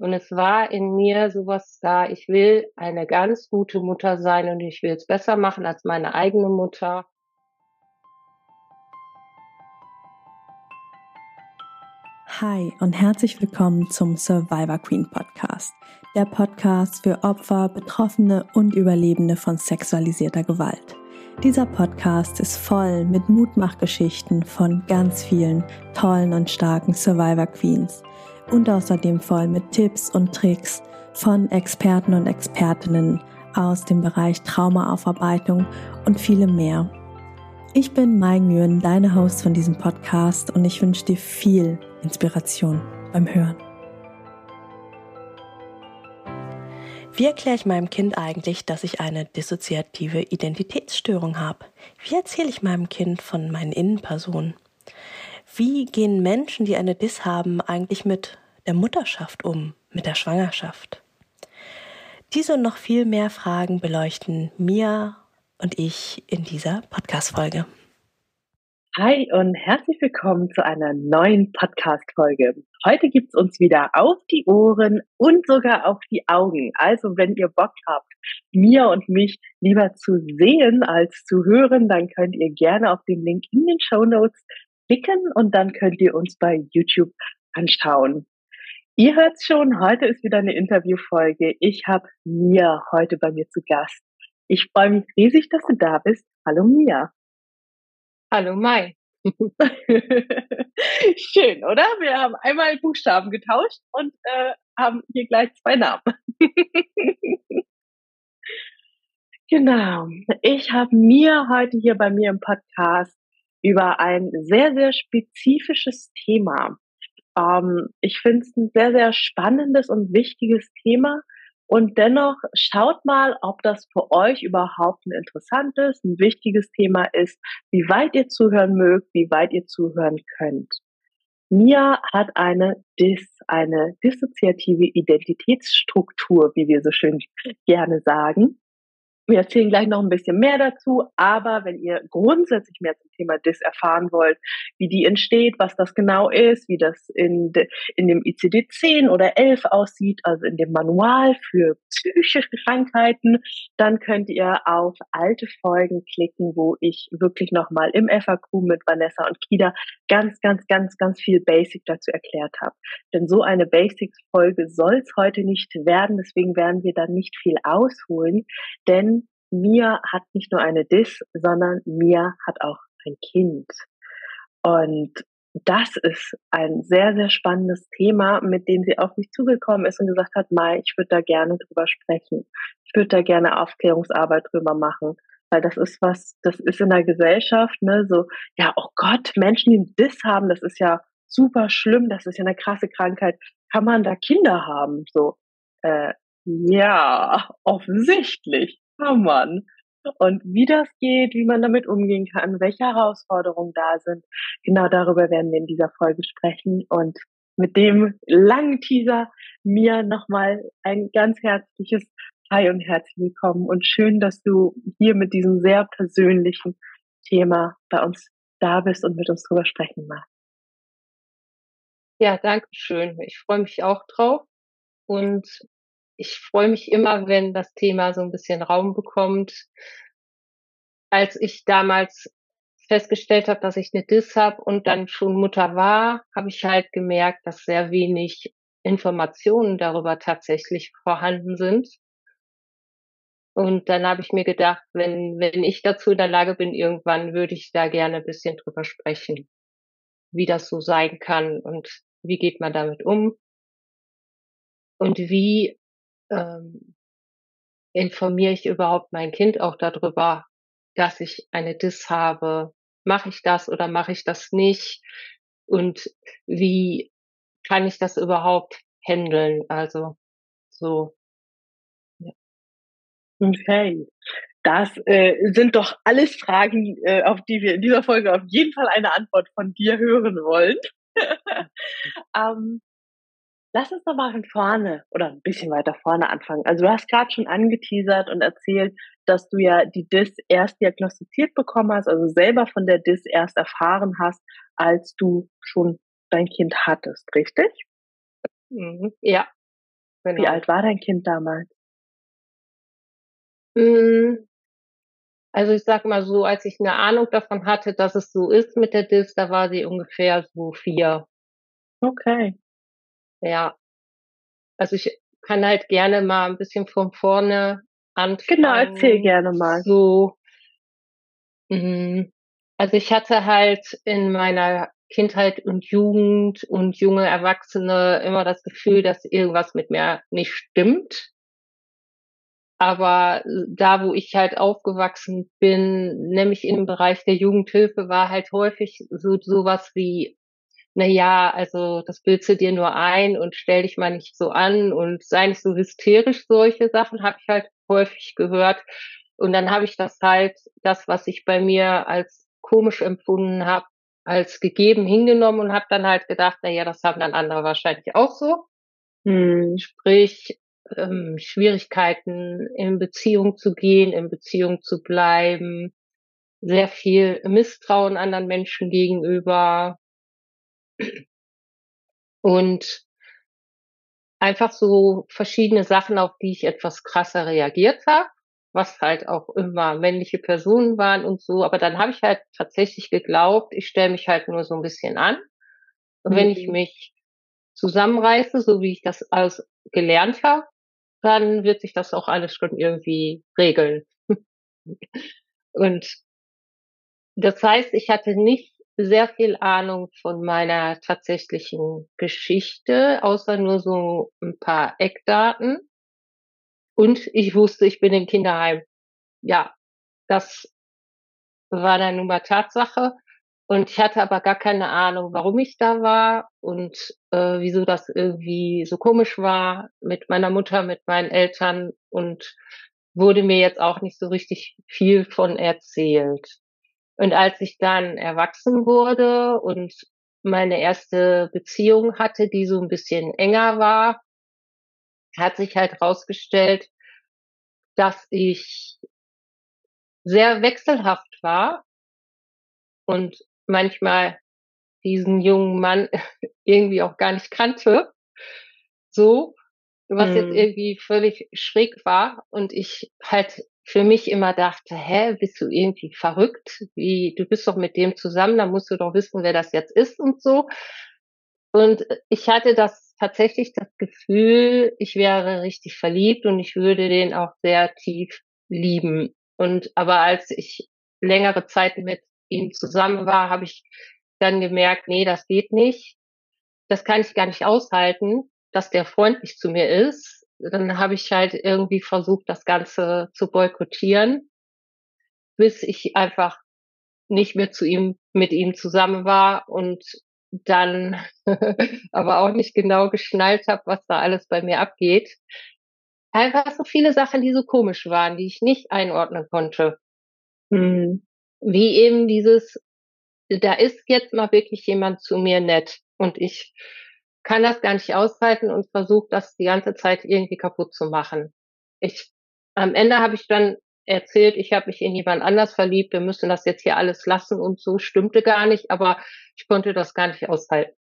Und es war in mir sowas da, ich will eine ganz gute Mutter sein und ich will es besser machen als meine eigene Mutter. Hi und herzlich willkommen zum Survivor Queen Podcast. Der Podcast für Opfer, Betroffene und Überlebende von sexualisierter Gewalt. Dieser Podcast ist voll mit Mutmachgeschichten von ganz vielen tollen und starken Survivor Queens und außerdem voll mit Tipps und Tricks von Experten und Expertinnen aus dem Bereich Traumaaufarbeitung und vielem mehr. Ich bin Mai Nguyen, deine Host von diesem Podcast und ich wünsche dir viel Inspiration beim Hören. Wie erkläre ich meinem Kind eigentlich, dass ich eine dissoziative Identitätsstörung habe? Wie erzähle ich meinem Kind von meinen Innenpersonen? Wie gehen Menschen, die eine Dis haben, eigentlich mit der Mutterschaft um, mit der Schwangerschaft? Diese und noch viel mehr Fragen beleuchten Mia und ich in dieser Podcast-Folge. Hi und herzlich willkommen zu einer neuen Podcast-Folge. Heute gibt's uns wieder auf die Ohren und sogar auf die Augen. Also wenn ihr Bock habt, mir und mich lieber zu sehen als zu hören, dann könnt ihr gerne auf den Link in den Show Notes klicken und dann könnt ihr uns bei YouTube anschauen. Ihr hört schon, heute ist wieder eine Interviewfolge. Ich habe Mia heute bei mir zu Gast. Ich freue mich riesig, dass du da bist. Hallo Mia. Hallo Mai. Schön, oder? Wir haben einmal Buchstaben getauscht und äh, haben hier gleich zwei Namen. genau. Ich habe mir heute hier bei mir im Podcast über ein sehr, sehr spezifisches Thema. Ähm, ich finde es ein sehr, sehr spannendes und wichtiges Thema. Und dennoch schaut mal, ob das für euch überhaupt ein interessantes, ein wichtiges Thema ist, wie weit ihr zuhören mögt, wie weit ihr zuhören könnt. Mia hat eine Dis, eine dissoziative Identitätsstruktur, wie wir so schön gerne sagen. Wir erzählen gleich noch ein bisschen mehr dazu, aber wenn ihr grundsätzlich mehr zum Thema DIS erfahren wollt, wie die entsteht, was das genau ist, wie das in, de, in dem ICD-10 oder 11 aussieht, also in dem Manual für psychische Krankheiten, dann könnt ihr auf alte Folgen klicken, wo ich wirklich nochmal im FAQ mit Vanessa und Kida ganz, ganz, ganz, ganz viel Basic dazu erklärt habe. Denn so eine Basics-Folge soll es heute nicht werden, deswegen werden wir dann nicht viel ausholen, denn Mia hat nicht nur eine Dis, sondern Mia hat auch ein Kind. Und das ist ein sehr, sehr spannendes Thema, mit dem sie auf mich zugekommen ist und gesagt hat, Mai, ich würde da gerne drüber sprechen. Ich würde da gerne Aufklärungsarbeit drüber machen. Weil das ist was, das ist in der Gesellschaft, ne, so, ja, oh Gott, Menschen, die Dis haben, das ist ja super schlimm, das ist ja eine krasse Krankheit. Kann man da Kinder haben? So, äh, ja, offensichtlich kann man. Und wie das geht, wie man damit umgehen kann, welche Herausforderungen da sind, genau darüber werden wir in dieser Folge sprechen. Und mit dem langen Teaser mir nochmal ein ganz herzliches Hi und herzlich willkommen und schön, dass du hier mit diesem sehr persönlichen Thema bei uns da bist und mit uns drüber sprechen magst. Ja, danke schön. Ich freue mich auch drauf und ich freue mich immer, wenn das Thema so ein bisschen Raum bekommt. Als ich damals festgestellt habe, dass ich eine Dis habe und dann schon Mutter war, habe ich halt gemerkt, dass sehr wenig Informationen darüber tatsächlich vorhanden sind. Und dann habe ich mir gedacht, wenn, wenn ich dazu in der Lage bin, irgendwann würde ich da gerne ein bisschen drüber sprechen, wie das so sein kann und wie geht man damit um und wie ähm, informiere ich überhaupt mein Kind auch darüber, dass ich eine Dis habe? Mache ich das oder mache ich das nicht? Und wie kann ich das überhaupt handeln? Also so. Ja. Okay. Das äh, sind doch alles Fragen, äh, auf die wir in dieser Folge auf jeden Fall eine Antwort von dir hören wollen. ähm, Lass uns doch mal von vorne oder ein bisschen weiter vorne anfangen. Also du hast gerade schon angeteasert und erzählt, dass du ja die DIS erst diagnostiziert bekommen hast, also selber von der DIS erst erfahren hast, als du schon dein Kind hattest, richtig? Mhm. Ja. Genau. Wie alt war dein Kind damals? Hm, also ich sag mal so, als ich eine Ahnung davon hatte, dass es so ist mit der Dis, da war sie ungefähr so vier. Okay. Ja. Also ich kann halt gerne mal ein bisschen von vorne anfangen. Genau, erzähl gerne mal. So, mhm. also ich hatte halt in meiner Kindheit und Jugend und junge Erwachsene immer das Gefühl, dass irgendwas mit mir nicht stimmt. Aber da, wo ich halt aufgewachsen bin, nämlich im Bereich der Jugendhilfe, war halt häufig so sowas wie, na ja, also das bildest du dir nur ein und stell dich mal nicht so an und sei nicht so hysterisch. Solche Sachen habe ich halt häufig gehört. Und dann habe ich das halt, das, was ich bei mir als komisch empfunden habe, als gegeben hingenommen und habe dann halt gedacht, na ja, das haben dann andere wahrscheinlich auch so. Hm. Sprich, ähm, Schwierigkeiten in Beziehung zu gehen, in Beziehung zu bleiben, sehr viel Misstrauen anderen Menschen gegenüber und einfach so verschiedene Sachen, auf die ich etwas krasser reagiert habe was halt auch immer männliche Personen waren und so. Aber dann habe ich halt tatsächlich geglaubt, ich stelle mich halt nur so ein bisschen an. Und mhm. wenn ich mhm. mich zusammenreiße, so wie ich das alles gelernt habe, dann wird sich das auch alles schon irgendwie regeln. und das heißt, ich hatte nicht sehr viel Ahnung von meiner tatsächlichen Geschichte, außer nur so ein paar Eckdaten. Und ich wusste, ich bin im Kinderheim. Ja, das war dann nun mal Tatsache. Und ich hatte aber gar keine Ahnung, warum ich da war und äh, wieso das irgendwie so komisch war mit meiner Mutter, mit meinen Eltern und wurde mir jetzt auch nicht so richtig viel von erzählt. Und als ich dann erwachsen wurde und meine erste Beziehung hatte, die so ein bisschen enger war, hat sich halt rausgestellt, dass ich sehr wechselhaft war und manchmal diesen jungen Mann irgendwie auch gar nicht kannte. So, was hm. jetzt irgendwie völlig schräg war und ich halt für mich immer dachte, hä, bist du irgendwie verrückt? Wie, du bist doch mit dem zusammen, da musst du doch wissen, wer das jetzt ist und so. Und ich hatte das tatsächlich das Gefühl, ich wäre richtig verliebt und ich würde den auch sehr tief lieben. Und aber als ich längere Zeit mit ihm zusammen war, habe ich dann gemerkt, nee, das geht nicht. Das kann ich gar nicht aushalten, dass der freundlich zu mir ist. Dann habe ich halt irgendwie versucht, das Ganze zu boykottieren, bis ich einfach nicht mehr zu ihm, mit ihm zusammen war und dann aber auch nicht genau geschnallt habe, was da alles bei mir abgeht. Einfach so viele Sachen, die so komisch waren, die ich nicht einordnen konnte. Mhm. Wie eben dieses, da ist jetzt mal wirklich jemand zu mir nett und ich kann das gar nicht aushalten und versuche das die ganze Zeit irgendwie kaputt zu machen. Ich, am Ende habe ich dann erzählt, ich habe mich in jemand anders verliebt, wir müssen das jetzt hier alles lassen und so stimmte gar nicht, aber ich konnte das gar nicht aushalten.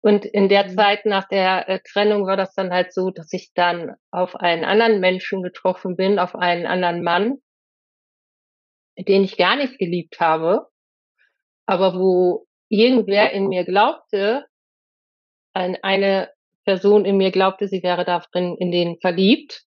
Und in der mhm. Zeit nach der äh, Trennung war das dann halt so, dass ich dann auf einen anderen Menschen getroffen bin, auf einen anderen Mann, den ich gar nicht geliebt habe, aber wo irgendwer in mir glaubte, eine Person in mir glaubte, sie wäre darin in den verliebt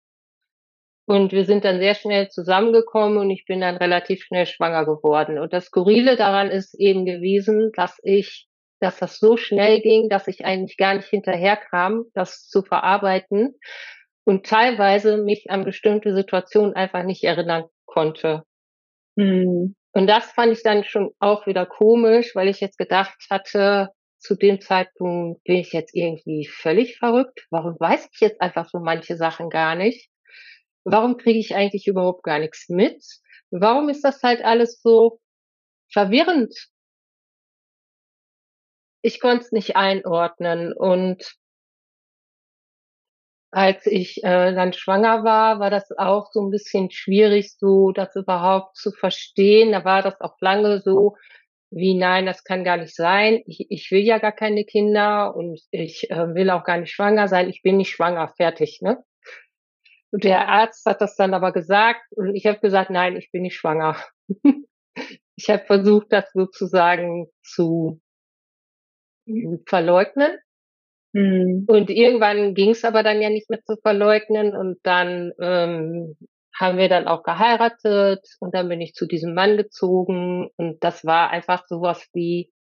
und wir sind dann sehr schnell zusammengekommen und ich bin dann relativ schnell schwanger geworden. Und das Skurrile daran ist eben gewesen, dass ich, dass das so schnell ging, dass ich eigentlich gar nicht hinterherkam, das zu verarbeiten und teilweise mich an bestimmte Situationen einfach nicht erinnern konnte. Mhm. Und das fand ich dann schon auch wieder komisch, weil ich jetzt gedacht hatte, zu dem Zeitpunkt bin ich jetzt irgendwie völlig verrückt. Warum weiß ich jetzt einfach so manche Sachen gar nicht? Warum kriege ich eigentlich überhaupt gar nichts mit? Warum ist das halt alles so verwirrend? Ich konnte es nicht einordnen und als ich äh, dann schwanger war, war das auch so ein bisschen schwierig, so das überhaupt zu verstehen. Da war das auch lange so, wie nein, das kann gar nicht sein. Ich, ich will ja gar keine Kinder und ich äh, will auch gar nicht schwanger sein. Ich bin nicht schwanger, fertig, ne? Und der Arzt hat das dann aber gesagt und ich habe gesagt, nein, ich bin nicht schwanger. ich habe versucht, das sozusagen zu verleugnen. Mhm. Und irgendwann ging es aber dann ja nicht mehr zu verleugnen und dann ähm, haben wir dann auch geheiratet und dann bin ich zu diesem Mann gezogen und das war einfach sowas wie,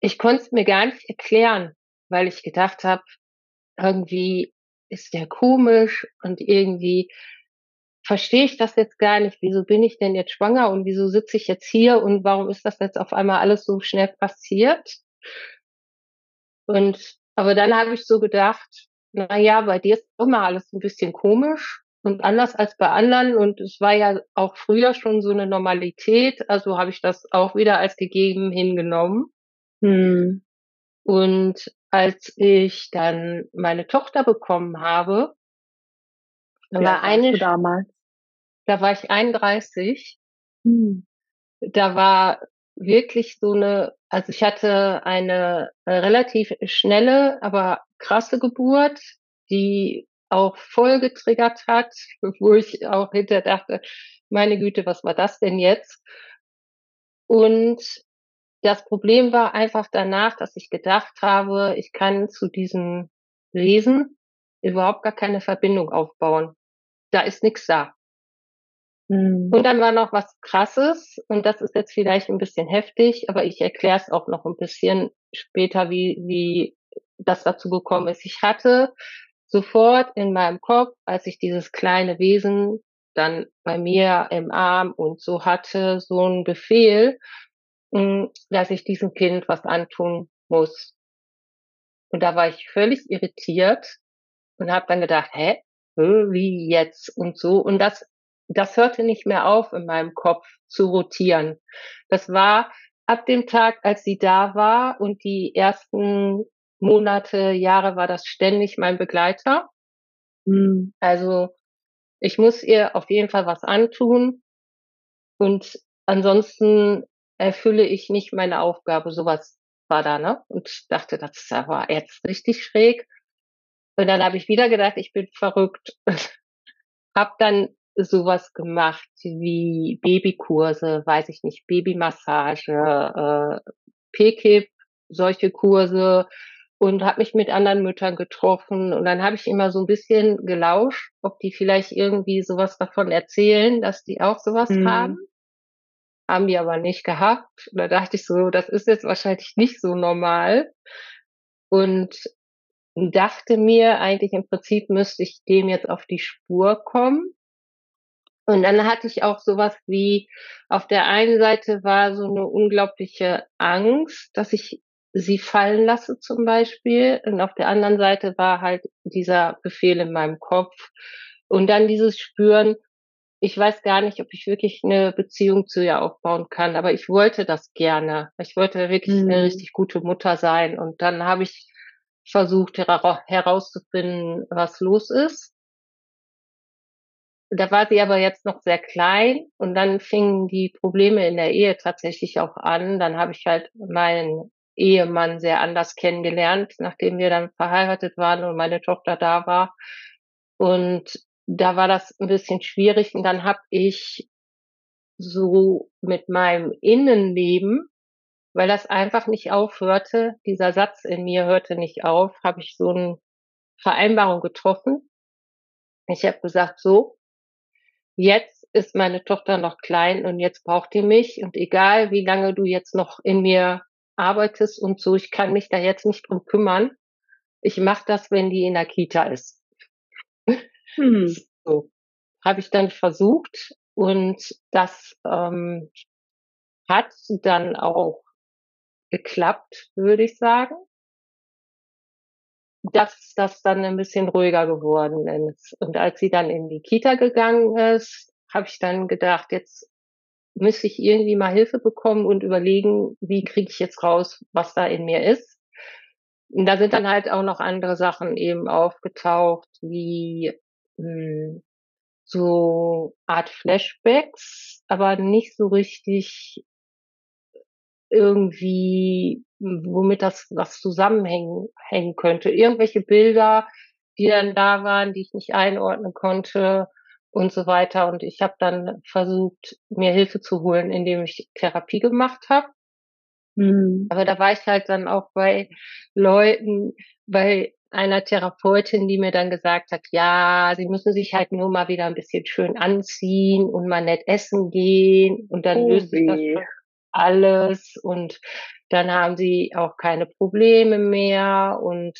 ich konnte es mir gar nicht erklären, weil ich gedacht habe, irgendwie ist der komisch und irgendwie verstehe ich das jetzt gar nicht. Wieso bin ich denn jetzt schwanger und wieso sitze ich jetzt hier und warum ist das jetzt auf einmal alles so schnell passiert? Und aber dann habe ich so gedacht, na ja, bei dir ist immer alles ein bisschen komisch und anders als bei anderen und es war ja auch früher schon so eine Normalität, also habe ich das auch wieder als gegeben hingenommen. Hm. Und als ich dann meine Tochter bekommen habe, da war eine damals. Da war ich 31. Hm. Da war wirklich so eine, also ich hatte eine äh, relativ schnelle, aber krasse Geburt, die auch voll getriggert hat, wo ich auch hinter dachte, meine Güte, was war das denn jetzt? Und das Problem war einfach danach, dass ich gedacht habe, ich kann zu diesem Lesen überhaupt gar keine Verbindung aufbauen. Da ist nichts da. Mhm. Und dann war noch was Krasses, und das ist jetzt vielleicht ein bisschen heftig, aber ich erkläre es auch noch ein bisschen später, wie, wie das dazu gekommen ist. Ich hatte sofort in meinem Kopf, als ich dieses kleine Wesen dann bei mir im Arm und so hatte, so ein Befehl, hm, dass ich diesem Kind was antun muss. Und da war ich völlig irritiert und habe dann gedacht, hä, wie jetzt und so. Und das das hörte nicht mehr auf in meinem Kopf zu rotieren. Das war ab dem Tag, als sie da war und die ersten Monate, Jahre war das ständig mein Begleiter. Mhm. Also ich muss ihr auf jeden Fall was antun und ansonsten erfülle ich nicht meine Aufgabe. Sowas war da, ne? Und ich dachte, das war jetzt richtig schräg. Und dann habe ich wieder gedacht, ich bin verrückt. hab dann sowas gemacht wie Babykurse, weiß ich nicht, Babymassage, äh, PKIP, solche Kurse und habe mich mit anderen Müttern getroffen und dann habe ich immer so ein bisschen gelauscht, ob die vielleicht irgendwie sowas davon erzählen, dass die auch sowas mhm. haben. Haben die aber nicht gehabt. Und da dachte ich so, das ist jetzt wahrscheinlich nicht so normal. Und dachte mir, eigentlich im Prinzip müsste ich dem jetzt auf die Spur kommen. Und dann hatte ich auch sowas wie, auf der einen Seite war so eine unglaubliche Angst, dass ich sie fallen lasse zum Beispiel. Und auf der anderen Seite war halt dieser Befehl in meinem Kopf. Und dann dieses Spüren, ich weiß gar nicht, ob ich wirklich eine Beziehung zu ihr aufbauen kann, aber ich wollte das gerne. Ich wollte wirklich mhm. eine richtig gute Mutter sein. Und dann habe ich versucht herauszufinden, was los ist. Da war sie aber jetzt noch sehr klein und dann fingen die Probleme in der Ehe tatsächlich auch an. Dann habe ich halt meinen Ehemann sehr anders kennengelernt, nachdem wir dann verheiratet waren und meine Tochter da war. Und da war das ein bisschen schwierig und dann habe ich so mit meinem Innenleben, weil das einfach nicht aufhörte, dieser Satz in mir hörte nicht auf, habe ich so eine Vereinbarung getroffen. Ich habe gesagt, so, jetzt ist meine Tochter noch klein und jetzt braucht die mich und egal wie lange du jetzt noch in mir arbeitest und so, ich kann mich da jetzt nicht drum kümmern. Ich mache das, wenn die in der Kita ist. Hm. So habe ich dann versucht und das ähm, hat dann auch geklappt, würde ich sagen dass das dann ein bisschen ruhiger geworden ist. Und als sie dann in die Kita gegangen ist, habe ich dann gedacht, jetzt müsste ich irgendwie mal Hilfe bekommen und überlegen, wie kriege ich jetzt raus, was da in mir ist. Und da sind dann halt auch noch andere Sachen eben aufgetaucht, wie mh, hm, so Art Flashbacks, aber nicht so richtig irgendwie, womit das was zusammenhängen hängen könnte. Irgendwelche Bilder, die dann da waren, die ich nicht einordnen konnte und so weiter. Und ich habe dann versucht, mir Hilfe zu holen, indem ich Therapie gemacht habe. Mhm. Aber da war ich halt dann auch bei Leuten, bei einer Therapeutin, die mir dann gesagt hat, ja, sie müssen sich halt nur mal wieder ein bisschen schön anziehen und mal nett essen gehen und dann oh, löst sich das alles und dann haben sie auch keine Probleme mehr und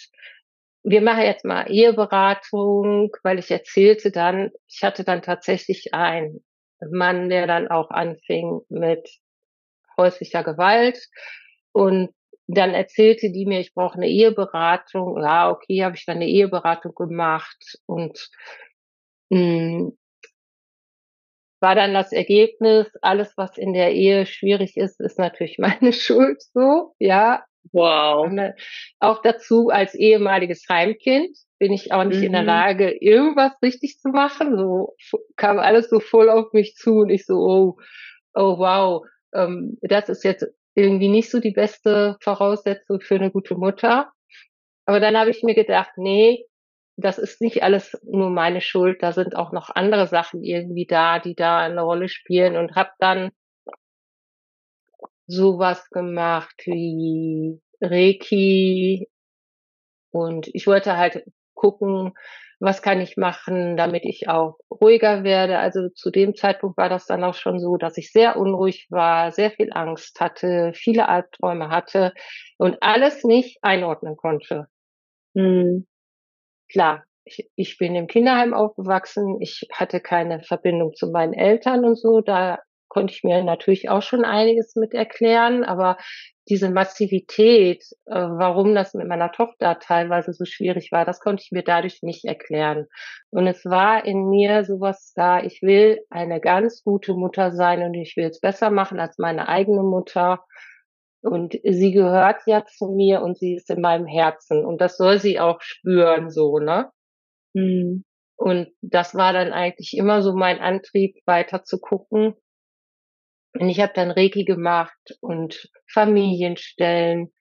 wir machen jetzt mal Eheberatung, weil ich erzählte dann, ich hatte dann tatsächlich einen Mann, der dann auch anfing mit häuslicher Gewalt und dann erzählte die mir, ich brauche eine Eheberatung. Ja, okay, habe ich dann eine Eheberatung gemacht und mh, hm, war dann das Ergebnis, alles, was in der Ehe schwierig ist, ist natürlich meine Schuld so, ja. Wow. Und, auch dazu als ehemaliges Heimkind bin ich auch nicht mhm. in der mhm. Lage, irgendwas richtig zu machen. So kam alles so voll auf mich zu und ich so, oh, oh wow, ähm, das ist jetzt irgendwie nicht so die beste Voraussetzung für eine gute Mutter. Aber dann habe ich mir gedacht, nee, das ist nicht alles nur meine Schuld, da sind auch noch andere Sachen irgendwie da, die da eine Rolle spielen und habe dann sowas gemacht wie Reiki und ich wollte halt gucken, was kann ich machen, damit ich auch ruhiger werde. Also zu dem Zeitpunkt war das dann auch schon so, dass ich sehr unruhig war, sehr viel Angst hatte, viele Albträume hatte und alles nicht einordnen konnte. Hm. Klar, ich, ich bin im Kinderheim aufgewachsen, ich hatte keine Verbindung zu meinen Eltern und so, da konnte ich mir natürlich auch schon einiges mit erklären, aber diese Massivität, äh, warum das mit meiner Tochter teilweise so schwierig war, das konnte ich mir dadurch nicht erklären. Und es war in mir sowas da, ich will eine ganz gute Mutter sein und ich will es besser machen als meine eigene Mutter. Und sie gehört ja zu mir und sie ist in meinem Herzen. Und das soll sie auch spüren, so, ne? Mhm. Und das war dann eigentlich immer so mein Antrieb, weiter zu gucken, und ich habe dann Reiki gemacht und Familienstellen.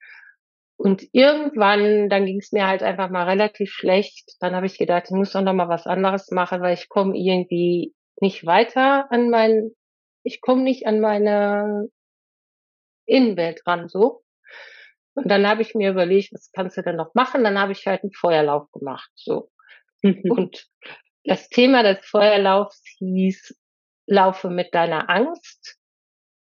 Und irgendwann, dann ging es mir halt einfach mal relativ schlecht. Dann habe ich gedacht, ich muss doch noch mal was anderes machen, weil ich komme irgendwie nicht weiter an mein, ich komme nicht an meine Innenwelt ran so. Und dann habe ich mir überlegt, was kannst du denn noch machen? Dann habe ich halt einen Feuerlauf gemacht. So. Und das Thema des Feuerlaufs hieß, laufe mit deiner Angst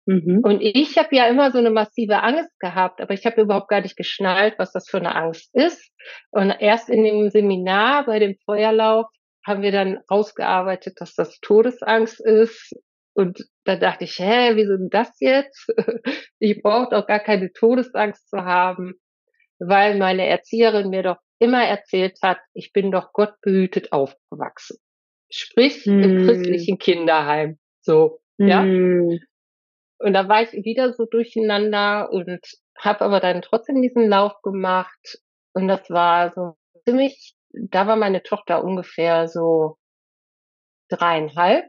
Mhm. Und ich habe ja immer so eine massive Angst gehabt, aber ich habe überhaupt gar nicht geschnallt, was das für eine Angst ist. Und erst in dem Seminar bei dem Feuerlauf haben wir dann ausgearbeitet, dass das Todesangst ist. Und da dachte ich, hä, wieso denn das jetzt? Ich brauche doch gar keine Todesangst zu haben, weil meine Erzieherin mir doch immer erzählt hat, ich bin doch gottbehütet aufgewachsen. Sprich, hm. im christlichen Kinderheim. So, hm. ja. Und da war ich wieder so durcheinander und habe aber dann trotzdem diesen Lauf gemacht. Und das war so ziemlich, da war meine Tochter ungefähr so dreieinhalb.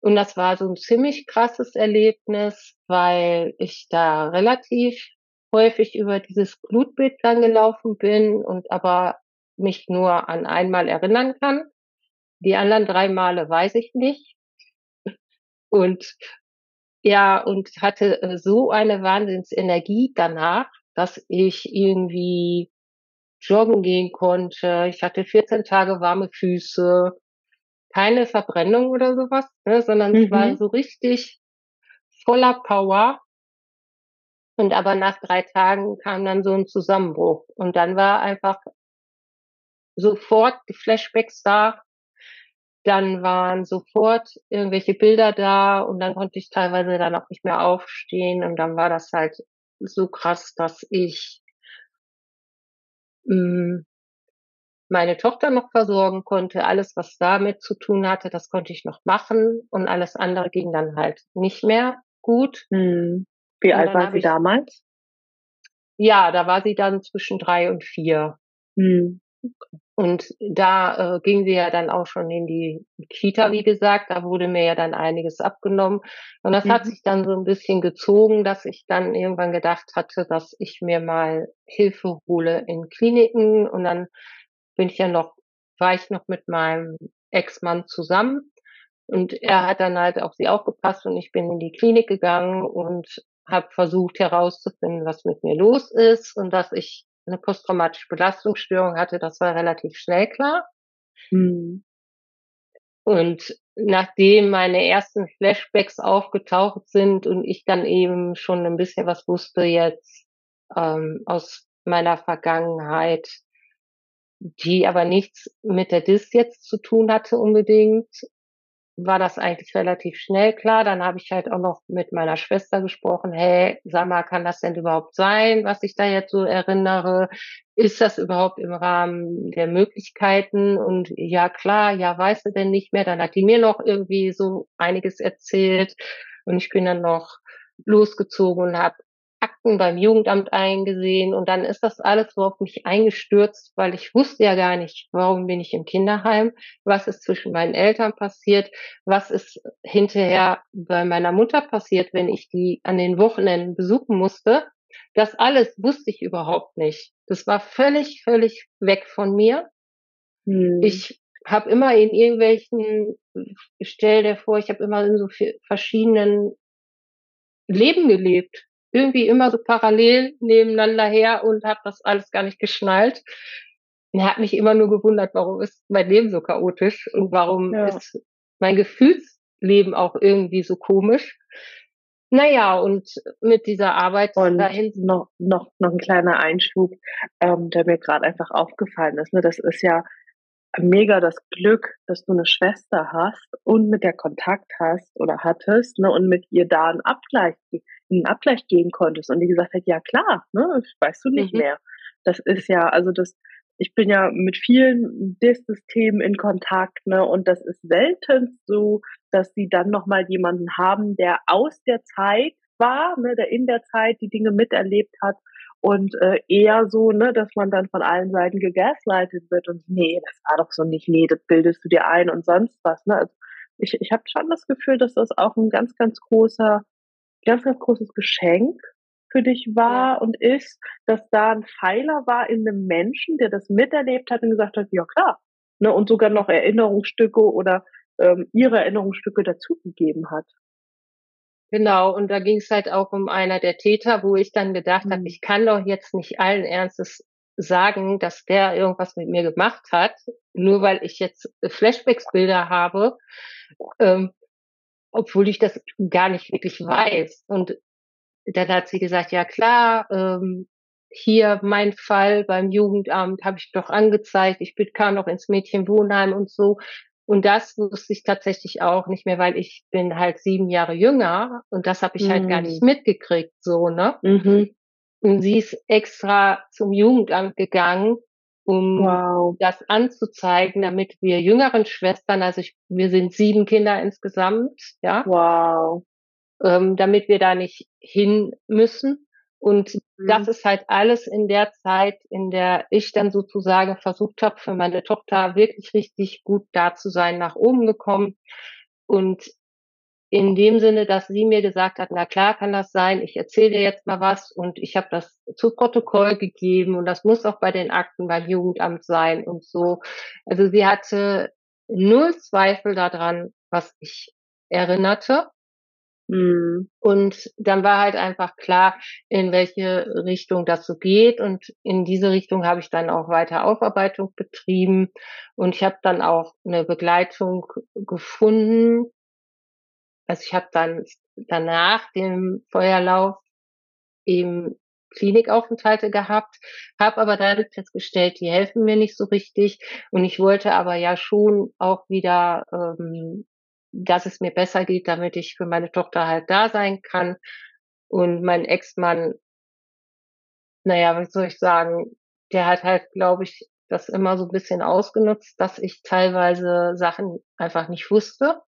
Und das war so ein ziemlich krasses Erlebnis, weil ich da relativ häufig über dieses Blutbild dann gelaufen bin und aber mich nur an einmal erinnern kann. Die anderen drei Male weiß ich nicht. Und ja, und hatte äh, so eine Wahnsinnsenergie danach, dass ich irgendwie joggen gehen konnte. Ich hatte 14 Tage warme Füße, keine Verbrennung oder sowas, ne, sondern mhm. es war so richtig voller Power. Und aber nach drei Tagen kam dann so ein Zusammenbruch. Und dann war einfach sofort die Flashbacks da dann waren sofort irgendwelche Bilder da und dann konnte ich teilweise dann auch nicht mehr aufstehen und dann war das halt so krass, dass ich mh, hm, meine Tochter noch versorgen konnte. Alles, was damit zu tun hatte, das konnte ich noch machen und alles andere ging dann halt nicht mehr gut. Hm. Wie alt war sie ich, damals? Ja, da war sie dann zwischen drei und vier. Hm. Und da äh, ging sie ja dann auch schon in die Kita, wie gesagt. Da wurde mir ja dann einiges abgenommen. Und das mhm. hat sich dann so ein bisschen gezogen, dass ich dann irgendwann gedacht hatte, dass ich mir mal Hilfe hole in Kliniken. Und dann bin ich ja noch, war ich noch mit meinem Ex-Mann zusammen. Und er hat dann halt auf sie aufgepasst und ich bin in die Klinik gegangen und habe versucht herauszufinden, was mit mir los ist und dass ich eine posttraumatische Belastungsstörung hatte, das war relativ schnell klar. Mhm. Und nachdem meine ersten Flashbacks aufgetaucht sind und ich dann eben schon ein bisschen was wusste jetzt ähm, aus meiner Vergangenheit, die aber nichts mit der DIS jetzt zu tun hatte unbedingt, war das eigentlich relativ schnell klar. Dann habe ich halt auch noch mit meiner Schwester gesprochen, hey, sag mal, kann das denn überhaupt sein, was ich da jetzt so erinnere? Ist das überhaupt im Rahmen der Möglichkeiten? Und ja, klar, ja, weißt du denn nicht mehr? Dann hat die mir noch irgendwie so einiges erzählt. Und ich bin dann noch losgezogen und habe Akten beim Jugendamt eingesehen und dann ist das alles so auf mich eingestürzt, weil ich wusste ja gar nicht, warum bin ich im Kinderheim, was ist zwischen meinen Eltern passiert, was ist hinterher bei meiner Mutter passiert, wenn ich die an den Wochenenden besuchen musste. Das alles wusste ich überhaupt nicht. Das war völlig, völlig weg von mir. Hm. Ich habe immer in irgendwelchen, stell dir vor, ich habe immer in so verschiedenen Leben gelebt irgendwie immer so parallel nebeneinander her und habe das alles gar nicht geschnallt. Er hat mich immer nur gewundert, warum ist mein Leben so chaotisch und warum ja. ist mein Gefühlsleben auch irgendwie so komisch. Naja, und mit dieser Arbeit und dahin noch, noch, noch ein kleiner Einschub, ähm, der mir gerade einfach aufgefallen ist. Ne? Das ist ja mega das Glück, dass du eine Schwester hast und mit der Kontakt hast oder hattest ne, und mit ihr da einen Abgleich, einen Abgleich gehen konntest und die gesagt hat, ja klar, ne, das weißt du nicht mhm. mehr. Das ist ja, also das, ich bin ja mit vielen DIS-Systemen in Kontakt, ne, und das ist selten so, dass sie dann nochmal jemanden haben, der aus der Zeit war, ne, der in der Zeit die Dinge miterlebt hat und äh, eher so, ne, dass man dann von allen Seiten gegaslightet wird und nee, das war doch so nicht, nee, das bildest du dir ein und sonst was. Ne? Also ich ich habe schon das Gefühl, dass das auch ein ganz, ganz großer, ganz, ganz großes Geschenk für dich war ja. und ist, dass da ein Pfeiler war in einem Menschen, der das miterlebt hat und gesagt hat, ja klar, ne, und sogar noch Erinnerungsstücke oder ähm, ihre Erinnerungsstücke dazugegeben hat. Genau, und da ging es halt auch um einer der Täter, wo ich dann gedacht mhm. habe, ich kann doch jetzt nicht allen Ernstes sagen, dass der irgendwas mit mir gemacht hat, nur weil ich jetzt Flashbacks-Bilder habe, ähm, obwohl ich das gar nicht wirklich weiß. Und dann hat sie gesagt, ja klar, ähm, hier mein Fall beim Jugendamt habe ich doch angezeigt, ich kam noch ins Mädchenwohnheim und so. Und das wusste ich tatsächlich auch nicht mehr, weil ich bin halt sieben Jahre jünger und das habe ich mhm. halt gar nicht mhm. mitgekriegt, so, ne? Mhm. Und sie ist extra zum Jugendamt gegangen, um wow. das anzuzeigen, damit wir jüngeren Schwestern, also ich, wir sind sieben Kinder insgesamt, ja. Wow. Ähm, damit wir da nicht hin müssen. Und mhm. das ist halt alles in der Zeit, in der ich dann sozusagen versucht habe, für meine Tochter wirklich richtig gut da zu sein, nach oben gekommen. Und in dem Sinne, dass sie mir gesagt hat, na klar kann das sein, ich erzähle dir jetzt mal was und ich habe das zu Protokoll gegeben und das muss auch bei den Akten beim Jugendamt sein und so. Also sie hatte null Zweifel daran, was ich erinnerte. Mhm. Und dann war halt einfach klar, in welche Richtung das so geht. Und in diese Richtung habe ich dann auch weiter Aufarbeitung betrieben. Und ich habe dann auch eine Begleitung gefunden. Also ich habe dann danach dem Feuerlauf eben Klinikaufenthalte gehabt, habe aber dann festgestellt, die helfen mir nicht so richtig. Und ich wollte aber ja schon auch wieder ähm, dass es mir besser geht, damit ich für meine Tochter halt da sein kann. Und mein Ex-Mann, naja, was soll ich sagen, der hat halt, glaube ich, das immer so ein bisschen ausgenutzt, dass ich teilweise Sachen einfach nicht wusste.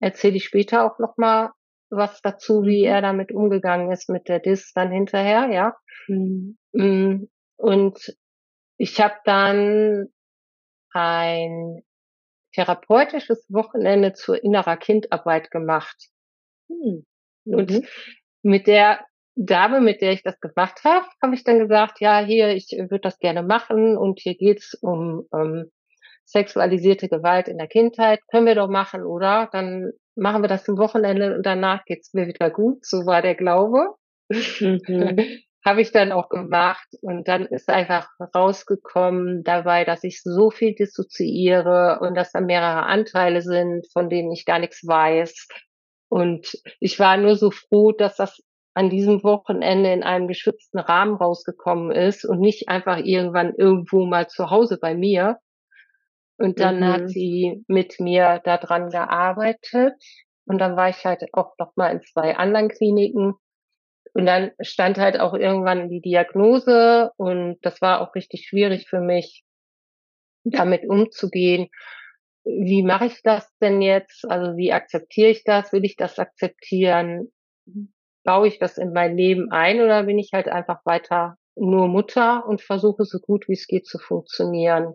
Erzähle ich später auch noch mal was dazu, wie mhm. er damit umgegangen ist mit der Dis dann hinterher, ja. Mhm. Mm, und ich habe dann ein therapeutisches Wochenende zur innerer Kindarbeit gemacht. Hm. Und mhm. mit der Dame, mit der ich das gemacht habe, habe ich dann gesagt, ja, hier, ich würde das gerne machen und hier geht's um ähm, sexualisierte Gewalt in der Kindheit. Können wir doch machen, oder? Dann machen wir das am Wochenende und danach geht's mir wieder gut. So war der Glaube. Mhm. Habe ich dann auch gemacht und dann ist einfach rausgekommen dabei, dass ich so viel dissoziiere und dass da mehrere Anteile sind, von denen ich gar nichts weiß. Und ich war nur so froh, dass das an diesem Wochenende in einem geschützten Rahmen rausgekommen ist und nicht einfach irgendwann irgendwo mal zu Hause bei mir. Und dann mhm. hat sie mit mir daran gearbeitet. Und dann war ich halt auch noch mal in zwei anderen Kliniken. Und dann stand halt auch irgendwann die Diagnose. Und das war auch richtig schwierig für mich, damit umzugehen. Wie mache ich das denn jetzt? Also wie akzeptiere ich das? Will ich das akzeptieren? Baue ich das in mein Leben ein oder bin ich halt einfach weiter nur Mutter und versuche so gut wie es geht zu funktionieren?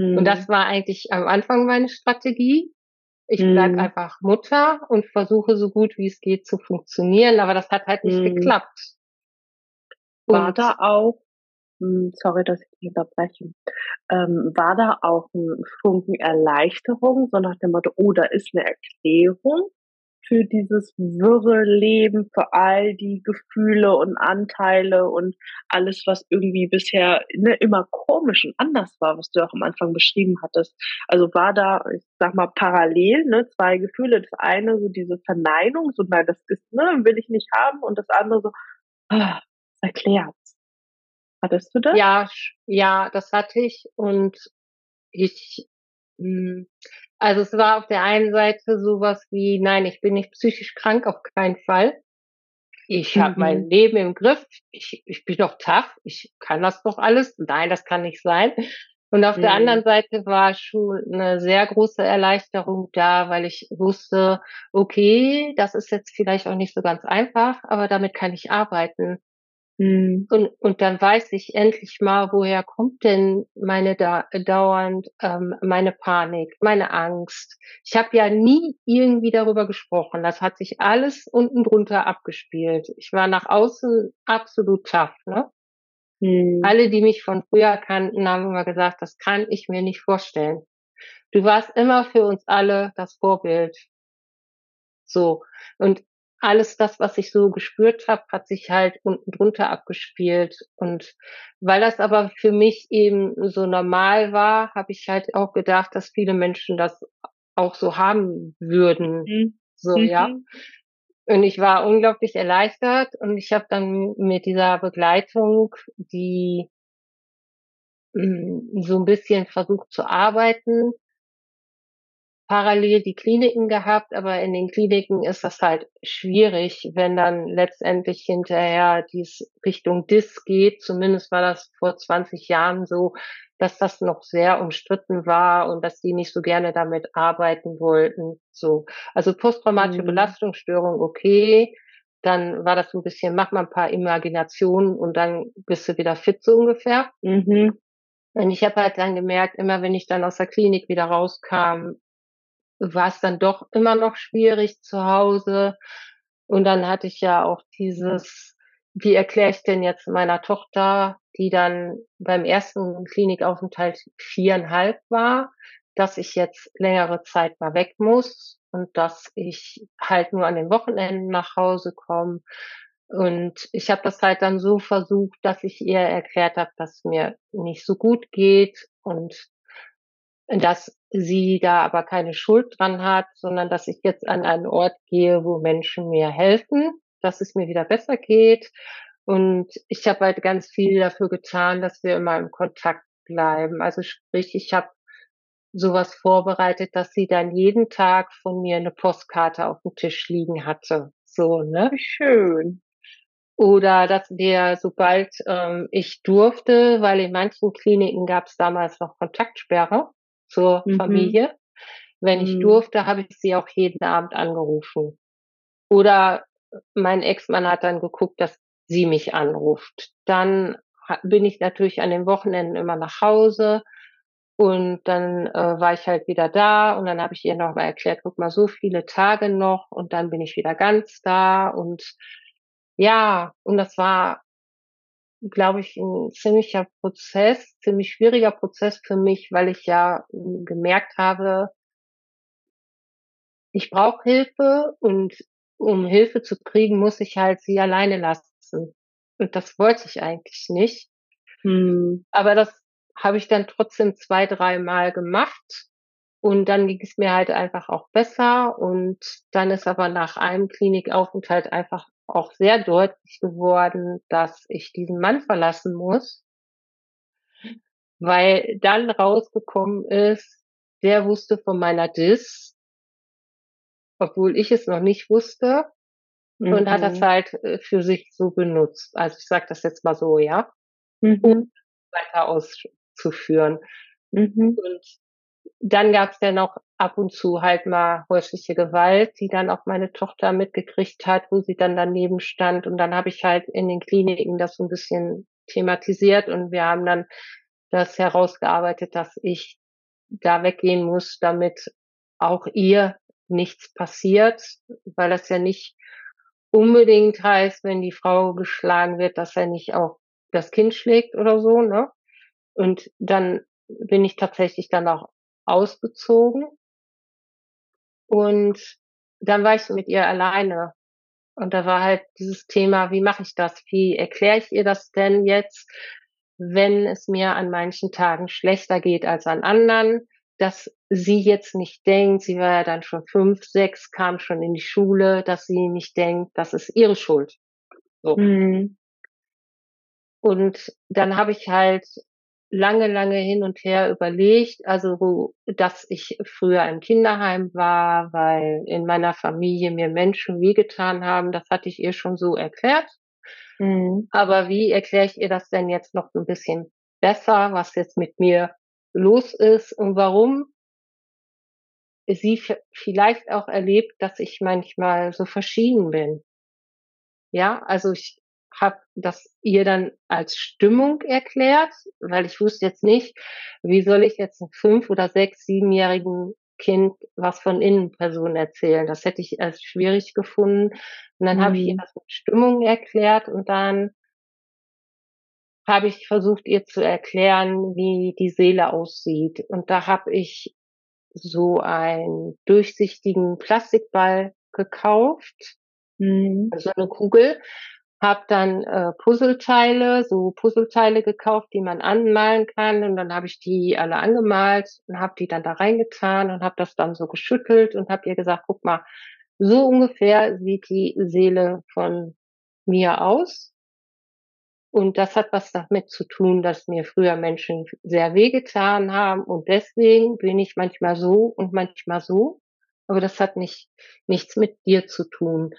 Mhm. Und das war eigentlich am Anfang meine Strategie. Ich bleib mhm. einfach Mutter und versuche so gut wie es geht zu funktionieren, aber das hat halt nicht mhm. geklappt. War und da auch, hm, sorry, dass ich dich unterbreche, ähm, war da auch ein Funken Erleichterung, so nach dem Motto, oh, da ist eine Erklärung? Für dieses wirre Leben, für all die Gefühle und Anteile und alles, was irgendwie bisher ne, immer komisch und anders war, was du auch am Anfang beschrieben hattest. Also war da, ich sag mal, parallel, ne, zwei Gefühle. Das eine so diese Verneinung, so nein, das ist, ne, will ich nicht haben und das andere so, ah, erklärt. Hattest du das? Ja, ja, das hatte ich und ich, also es war auf der einen Seite sowas wie, nein, ich bin nicht psychisch krank, auf keinen Fall. Ich mhm. habe mein Leben im Griff. Ich, ich bin doch tough. Ich kann das doch alles. Nein, das kann nicht sein. Und auf mhm. der anderen Seite war schon eine sehr große Erleichterung da, weil ich wusste, okay, das ist jetzt vielleicht auch nicht so ganz einfach, aber damit kann ich arbeiten. Mhm. Und, und dann weiß ich endlich mal, woher kommt denn meine da, dauernd ähm, meine Panik, meine Angst. Ich habe ja nie irgendwie darüber gesprochen. Das hat sich alles unten drunter abgespielt. Ich war nach außen absolut tough. Ne? Mhm. Alle, die mich von früher kannten, haben immer gesagt, das kann ich mir nicht vorstellen. Du warst immer für uns alle das Vorbild. So. Und alles das, was ich so gespürt habe, hat sich halt unten drunter abgespielt. Und weil das aber für mich eben so normal war, habe ich halt auch gedacht, dass viele Menschen das auch so haben würden. Mhm. So, mhm. ja. Und ich war unglaublich erleichtert und ich habe dann mit dieser Begleitung, die mm, so ein bisschen versucht zu arbeiten, parallel die Kliniken gehabt, aber in den Kliniken ist das halt schwierig, wenn dann letztendlich hinterher dies Richtung DIS geht. Zumindest war das vor 20 Jahren so, dass das noch sehr umstritten war und dass die nicht so gerne damit arbeiten wollten. So. Also posttraumatische mhm. Belastungsstörung, okay. Dann war das so ein bisschen, mach mal ein paar Imaginationen und dann bist du wieder fit so ungefähr. Mhm. Und ich habe halt dann gemerkt, immer wenn ich dann aus der Klinik wieder rauskam, war es dann doch immer noch schwierig zu Hause. Und dann hatte ich ja auch dieses, wie erkläre ich denn jetzt meiner Tochter, die dann beim ersten Klinikaufenthalt viereinhalb war, dass ich jetzt längere Zeit mal weg muss und dass ich halt nur an den Wochenenden nach Hause komme. Und ich habe das halt dann so versucht, dass ich ihr erklärt habe, dass mir nicht so gut geht und dass sie da aber keine Schuld dran hat, sondern dass ich jetzt an einen Ort gehe, wo Menschen mir helfen, dass es mir wieder besser geht. Und ich habe halt ganz viel dafür getan, dass wir immer im Kontakt bleiben. Also sprich, ich habe sowas vorbereitet, dass sie dann jeden Tag von mir eine Postkarte auf dem Tisch liegen hatte. So, ne? Schön. Oder dass wir, sobald ähm, ich durfte, weil in manchen Kliniken gab es damals noch Kontaktsperre, zur mhm. Familie. Wenn ich mhm. durfte, habe ich sie auch jeden Abend angerufen. Oder mein Ex-Mann hat dann geguckt, dass sie mich anruft. Dann bin ich natürlich an den Wochenenden immer nach Hause Und dann äh, war ich halt wieder da und dann habe ich ihr nochmal erklärt, guck mal, so viele Tage noch und dann bin ich wieder ganz da. Und ja, und das war, glaube ich, ein ziemlicher Prozess, ziemlich schwieriger Prozess für mich, weil ich ja gemerkt habe, ich brauche Hilfe und um Hilfe zu kriegen, muss ich halt sie alleine lassen. Und das wollte ich eigentlich nicht. Hm. Aber das habe ich dann trotzdem zwei, dreimal gemacht. Und dann ging es mir halt einfach auch besser. Und dann ist aber nach einem Klinikaufenthalt einfach auch sehr deutlich geworden, dass ich diesen Mann verlassen muss. Weil dann rausgekommen ist, der wusste von meiner Dis, obwohl ich es noch nicht wusste. Mhm. Und hat das mhm. halt äh, für sich so benutzt. Also ich sage das jetzt mal so, ja. Mhm. Um weiter auszuführen. Mhm. Und dann gab es ja noch ab und zu halt mal häusliche Gewalt, die dann auch meine Tochter mitgekriegt hat, wo sie dann daneben stand. Und dann habe ich halt in den Kliniken das so ein bisschen thematisiert und wir haben dann das herausgearbeitet, dass ich da weggehen muss, damit auch ihr nichts passiert, weil das ja nicht unbedingt heißt, wenn die Frau geschlagen wird, dass er nicht auch das Kind schlägt oder so, ne? Und dann bin ich tatsächlich dann auch ausgezogen. Und dann war ich mit ihr alleine. Und da war halt dieses Thema, wie mache ich das? Wie erkläre ich ihr das denn jetzt, wenn es mir an manchen Tagen schlechter geht als an anderen? dass sie jetzt nicht denkt, sie war ja dann schon fünf, sechs, kam schon in die Schule, dass sie nicht denkt, das ist ihre Schuld. So. Mhm. Und dann habe ich halt lange, lange hin und her überlegt, also dass ich früher im Kinderheim war, weil in meiner Familie mir Menschen wehgetan haben, das hatte ich ihr schon so erklärt. Mhm. Aber wie erkläre ich ihr das denn jetzt noch ein bisschen besser, was jetzt mit mir los ist und warum sie vielleicht auch erlebt, dass ich manchmal so verschieden bin. Ja, also ich habe das ihr dann als Stimmung erklärt, weil ich wusste jetzt nicht, wie soll ich jetzt einem fünf- oder sechs-, siebenjährigen Kind was von Innenpersonen erzählen. Das hätte ich als schwierig gefunden. Und dann mhm. habe ich ihr das mit Stimmung erklärt und dann habe ich versucht, ihr zu erklären, wie die Seele aussieht. Und da habe ich so einen durchsichtigen Plastikball gekauft, mhm. so eine Kugel, habe dann äh, Puzzleteile, so Puzzleteile gekauft, die man anmalen kann und dann habe ich die alle angemalt und habe die dann da reingetan und habe das dann so geschüttelt und habe ihr gesagt, guck mal, so ungefähr sieht die Seele von mir aus. Und das hat was damit zu tun, dass mir früher Menschen sehr wehgetan haben und deswegen bin ich manchmal so und manchmal so. Aber das hat nicht, nichts mit dir zu tun.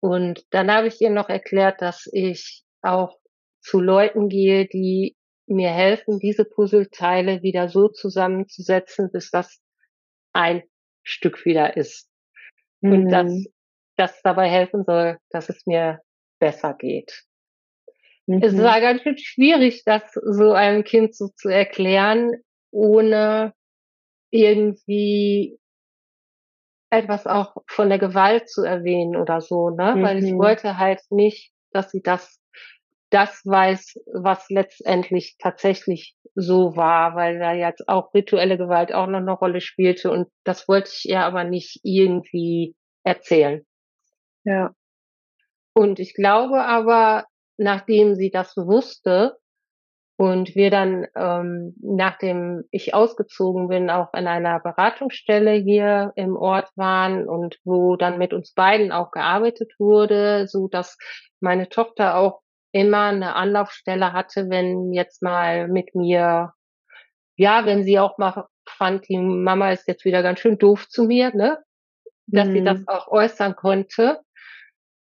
Und dann habe ich ihr noch erklärt, dass ich auch zu Leuten gehe, die mir helfen, diese Puzzleteile wieder so zusammenzusetzen, bis das ein Stück wieder ist. Mhm. Und dass das dabei helfen soll, dass es mir besser geht. Mhm. Es war ganz schön schwierig, das so einem Kind so zu erklären, ohne irgendwie etwas auch von der Gewalt zu erwähnen oder so, ne? Mhm. Weil ich mhm. wollte halt nicht, dass sie das, das weiß, was letztendlich tatsächlich so war, weil da jetzt auch rituelle Gewalt auch noch eine Rolle spielte und das wollte ich ihr aber nicht irgendwie erzählen. Ja. Und ich glaube aber, nachdem sie das wusste und wir dann, ähm, nachdem ich ausgezogen bin, auch in einer Beratungsstelle hier im Ort waren und wo dann mit uns beiden auch gearbeitet wurde, so dass meine Tochter auch immer eine Anlaufstelle hatte, wenn jetzt mal mit mir, ja, wenn sie auch mal fand, die Mama ist jetzt wieder ganz schön doof zu mir, ne? Dass mhm. sie das auch äußern konnte.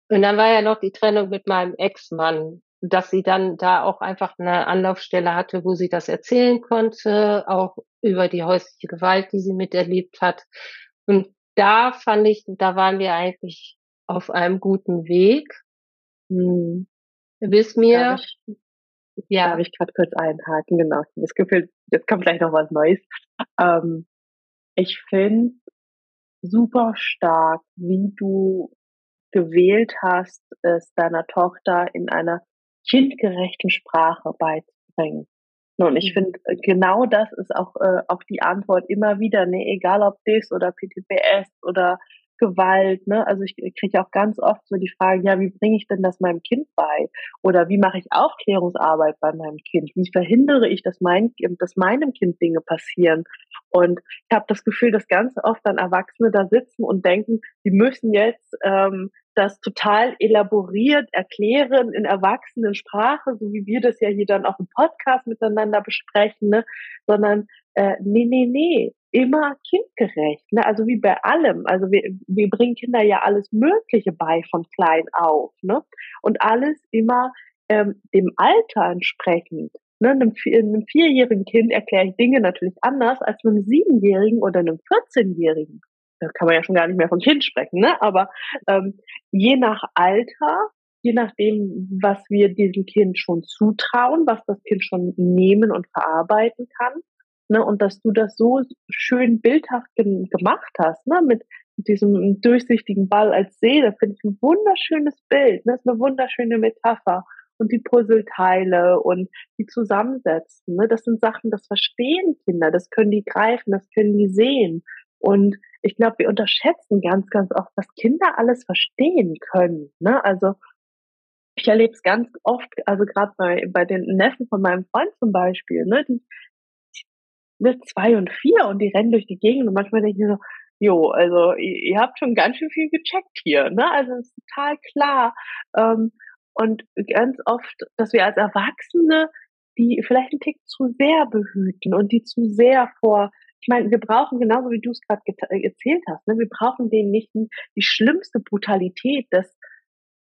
Und dann war ja noch die Trennung mit meinem Ex-Mann, dass sie dann da auch einfach eine Anlaufstelle hatte, wo sie das erzählen konnte, auch über die häusliche Gewalt, die sie miterlebt hat. Und da fand ich, da waren wir eigentlich auf einem guten Weg. Hm. Bis mir Ja. Darf ich gerade kurz einhaken, genau. Das Gefühl, jetzt kommt gleich noch was Neues. Ähm, ich finde super stark, wie du gewählt hast, es deiner Tochter in einer kindgerechten Sprache beizubringen. Und ich mhm. finde, äh, genau das ist auch, äh, auch die Antwort immer wieder, ne, egal ob DIS oder PTBS oder Gewalt, ne? Also ich kriege auch ganz oft so die Frage, ja, wie bringe ich denn das meinem Kind bei? Oder wie mache ich Aufklärungsarbeit bei meinem Kind? Wie verhindere ich, dass mein dass meinem Kind Dinge passieren? Und ich habe das Gefühl, dass ganz oft dann Erwachsene da sitzen und denken, die müssen jetzt ähm, das total elaboriert erklären in Erwachsenensprache, so wie wir das ja hier dann auch im Podcast miteinander besprechen, ne? sondern äh, nee, nee, nee, immer kindgerecht, ne? also wie bei allem. Also wir, wir bringen Kinder ja alles Mögliche bei von klein auf ne? und alles immer ähm, dem Alter entsprechend. Ne? Einem, einem vierjährigen Kind erkläre ich Dinge natürlich anders als einem siebenjährigen oder einem 14-jährigen da kann man ja schon gar nicht mehr von Kind sprechen, ne? Aber ähm, je nach Alter, je nachdem, was wir diesem Kind schon zutrauen, was das Kind schon nehmen und verarbeiten kann, ne? Und dass du das so schön bildhaft ge gemacht hast, ne? Mit diesem durchsichtigen Ball als See, das finde ich ein wunderschönes Bild, ne? Das ist eine wunderschöne Metapher und die Puzzleteile und die zusammensetzen. Ne? Das sind Sachen, das verstehen Kinder, das können die greifen, das können die sehen. Und ich glaube, wir unterschätzen ganz, ganz oft, was Kinder alles verstehen können. Ne? Also ich erlebe es ganz oft, also gerade bei, bei den Neffen von meinem Freund zum Beispiel, ne, die, die zwei und vier und die rennen durch die Gegend und manchmal denke ich mir so, jo, also ihr, ihr habt schon ganz schön viel gecheckt hier, ne? Also es ist total klar. Ähm, und ganz oft, dass wir als Erwachsene die vielleicht einen Tick zu sehr behüten und die zu sehr vor ich meine, wir brauchen genauso wie du es gerade äh, erzählt hast, ne, wir brauchen denen nicht die schlimmste Brutalität des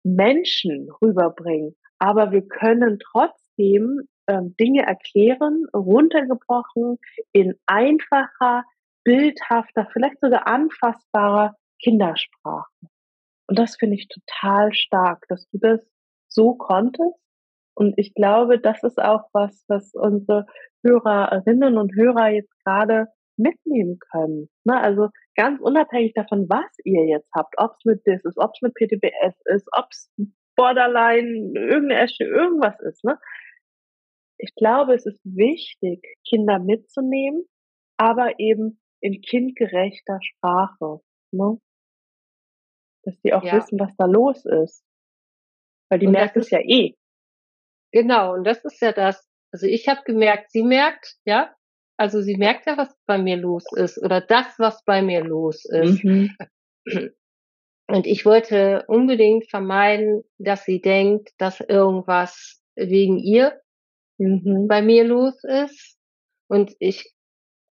Menschen rüberbringen, aber wir können trotzdem ähm, Dinge erklären, runtergebrochen in einfacher, bildhafter, vielleicht sogar anfassbarer Kindersprache. Und das finde ich total stark, dass du das so konntest. Und ich glaube, das ist auch was, was unsere Hörerinnen und Hörer jetzt gerade mitnehmen können. Ne? Also ganz unabhängig davon, was ihr jetzt habt, ob es mit DIS ist, ob es mit PTBS ist, ob es Borderline, irgendeine Esche, irgendwas ist. Ne? Ich glaube, es ist wichtig, Kinder mitzunehmen, aber eben in kindgerechter Sprache. Ne? Dass die auch ja. wissen, was da los ist. Weil die und merkt es ja eh. Genau, und das ist ja das. Also ich habe gemerkt, sie merkt, ja, also sie merkt ja, was bei mir los ist oder das, was bei mir los ist. Mhm. Und ich wollte unbedingt vermeiden, dass sie denkt, dass irgendwas wegen ihr mhm. bei mir los ist. Und ich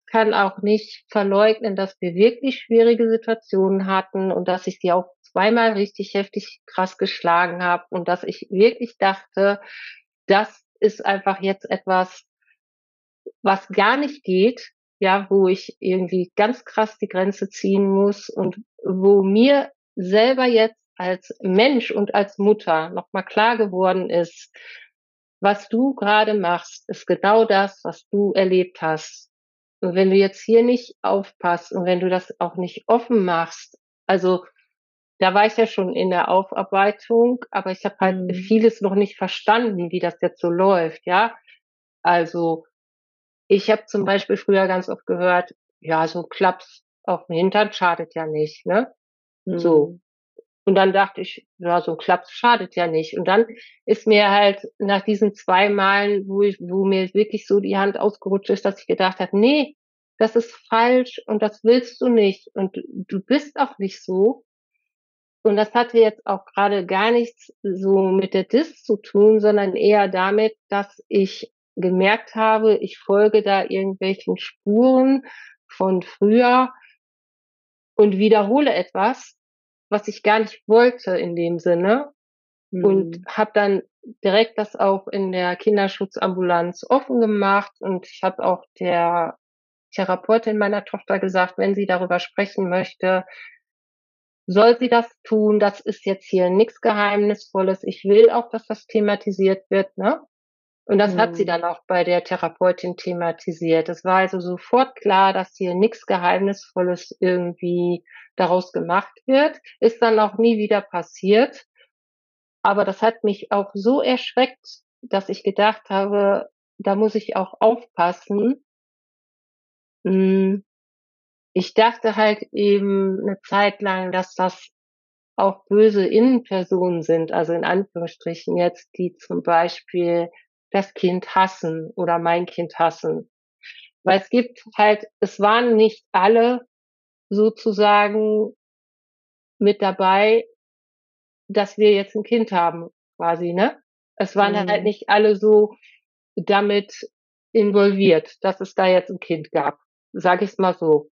kann auch nicht verleugnen, dass wir wirklich schwierige Situationen hatten und dass ich sie auch zweimal richtig heftig krass geschlagen habe und dass ich wirklich dachte, das ist einfach jetzt etwas, was gar nicht geht, ja, wo ich irgendwie ganz krass die Grenze ziehen muss und wo mir selber jetzt als Mensch und als Mutter nochmal klar geworden ist, was du gerade machst, ist genau das, was du erlebt hast. Und wenn du jetzt hier nicht aufpasst und wenn du das auch nicht offen machst, also da war ich ja schon in der Aufarbeitung, aber ich habe halt mhm. vieles noch nicht verstanden, wie das jetzt so läuft, ja. Also ich habe zum Beispiel früher ganz oft gehört, ja, so Klaps auf dem Hintern schadet ja nicht, ne? Mhm. So. Und dann dachte ich, ja, so ein Klaps schadet ja nicht. Und dann ist mir halt nach diesen zwei Malen, wo ich, wo mir wirklich so die Hand ausgerutscht ist, dass ich gedacht habe, nee, das ist falsch und das willst du nicht und du bist auch nicht so. Und das hatte jetzt auch gerade gar nichts so mit der Dis zu tun, sondern eher damit, dass ich gemerkt habe, ich folge da irgendwelchen Spuren von früher und wiederhole etwas, was ich gar nicht wollte in dem Sinne. Mhm. Und habe dann direkt das auch in der Kinderschutzambulanz offen gemacht und ich habe auch der Therapeutin meiner Tochter gesagt, wenn sie darüber sprechen möchte, soll sie das tun. Das ist jetzt hier nichts Geheimnisvolles. Ich will auch, dass das thematisiert wird. Ne? Und das mhm. hat sie mhm. dann auch bei der Therapeutin thematisiert. Es war also sofort klar, dass hier nichts Geheimnisvolles irgendwie daraus gemacht wird. Ist dann auch nie wieder passiert. Aber das hat mich auch so erschreckt, dass ich gedacht habe, da muss ich auch aufpassen. Hm. Ich dachte halt eben eine Zeit lang, dass das auch böse Innenpersonen sind, also in Anführungsstrichen jetzt, die zum Beispiel das Kind hassen oder mein Kind hassen. Weil es gibt halt, es waren nicht alle sozusagen mit dabei, dass wir jetzt ein Kind haben, quasi, ne? Es waren mhm. halt nicht alle so damit involviert, dass es da jetzt ein Kind gab. Sag ich es mal so.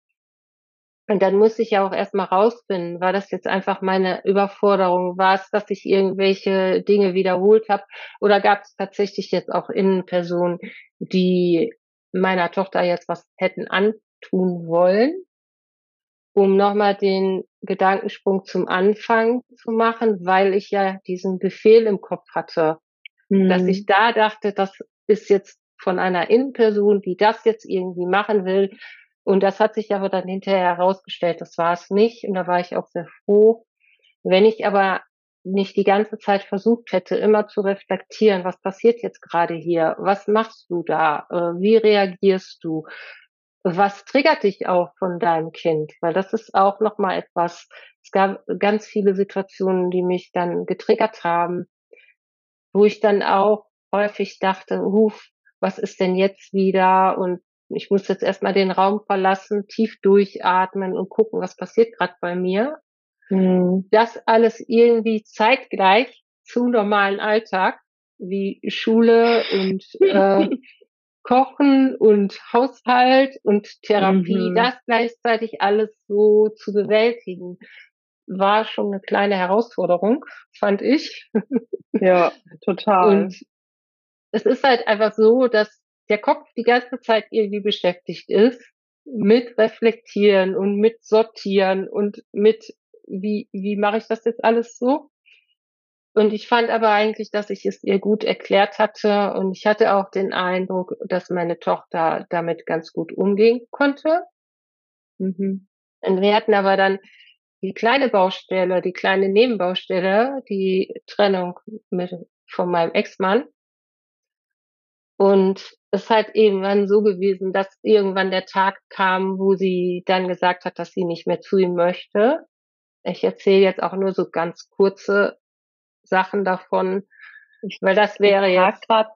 Und dann muss ich ja auch erstmal rausfinden, war das jetzt einfach meine Überforderung, war es, dass ich irgendwelche Dinge wiederholt habe oder gab es tatsächlich jetzt auch Innenpersonen, die meiner Tochter jetzt was hätten antun wollen, um nochmal den Gedankensprung zum Anfang zu machen, weil ich ja diesen Befehl im Kopf hatte, mhm. dass ich da dachte, das ist jetzt von einer Innenperson, die das jetzt irgendwie machen will, und das hat sich aber dann hinterher herausgestellt, das war es nicht. Und da war ich auch sehr froh. Wenn ich aber nicht die ganze Zeit versucht hätte, immer zu reflektieren, was passiert jetzt gerade hier? Was machst du da? Äh, wie reagierst du? Was triggert dich auch von deinem Kind? Weil das ist auch nochmal etwas, es gab ganz viele Situationen, die mich dann getriggert haben, wo ich dann auch häufig dachte, huf, was ist denn jetzt wieder? Und ich muss jetzt erstmal den Raum verlassen, tief durchatmen und gucken, was passiert gerade bei mir. Mhm. Das alles irgendwie zeitgleich zu normalen Alltag, wie Schule und äh, Kochen und Haushalt und Therapie, mhm. das gleichzeitig alles so zu bewältigen, war schon eine kleine Herausforderung, fand ich. Ja, total. Und es ist halt einfach so, dass der Kopf die ganze Zeit irgendwie beschäftigt ist mit reflektieren und mit sortieren und mit wie wie mache ich das jetzt alles so? Und ich fand aber eigentlich, dass ich es ihr gut erklärt hatte und ich hatte auch den Eindruck, dass meine Tochter damit ganz gut umgehen konnte. Mhm. Und wir hatten aber dann die kleine Baustelle, die kleine Nebenbaustelle, die Trennung mit von meinem Ex-Mann. Und es ist halt irgendwann so gewesen, dass irgendwann der Tag kam, wo sie dann gesagt hat, dass sie nicht mehr zu ihm möchte. Ich erzähle jetzt auch nur so ganz kurze Sachen davon, weil das wäre ich jetzt grad,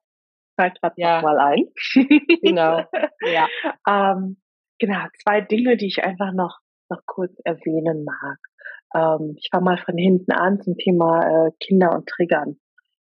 grad ja mal ein. genau. Ja. ähm, genau. Zwei Dinge, die ich einfach noch noch kurz erwähnen mag. Ähm, ich fange mal von hinten an zum Thema äh, Kinder und Triggern.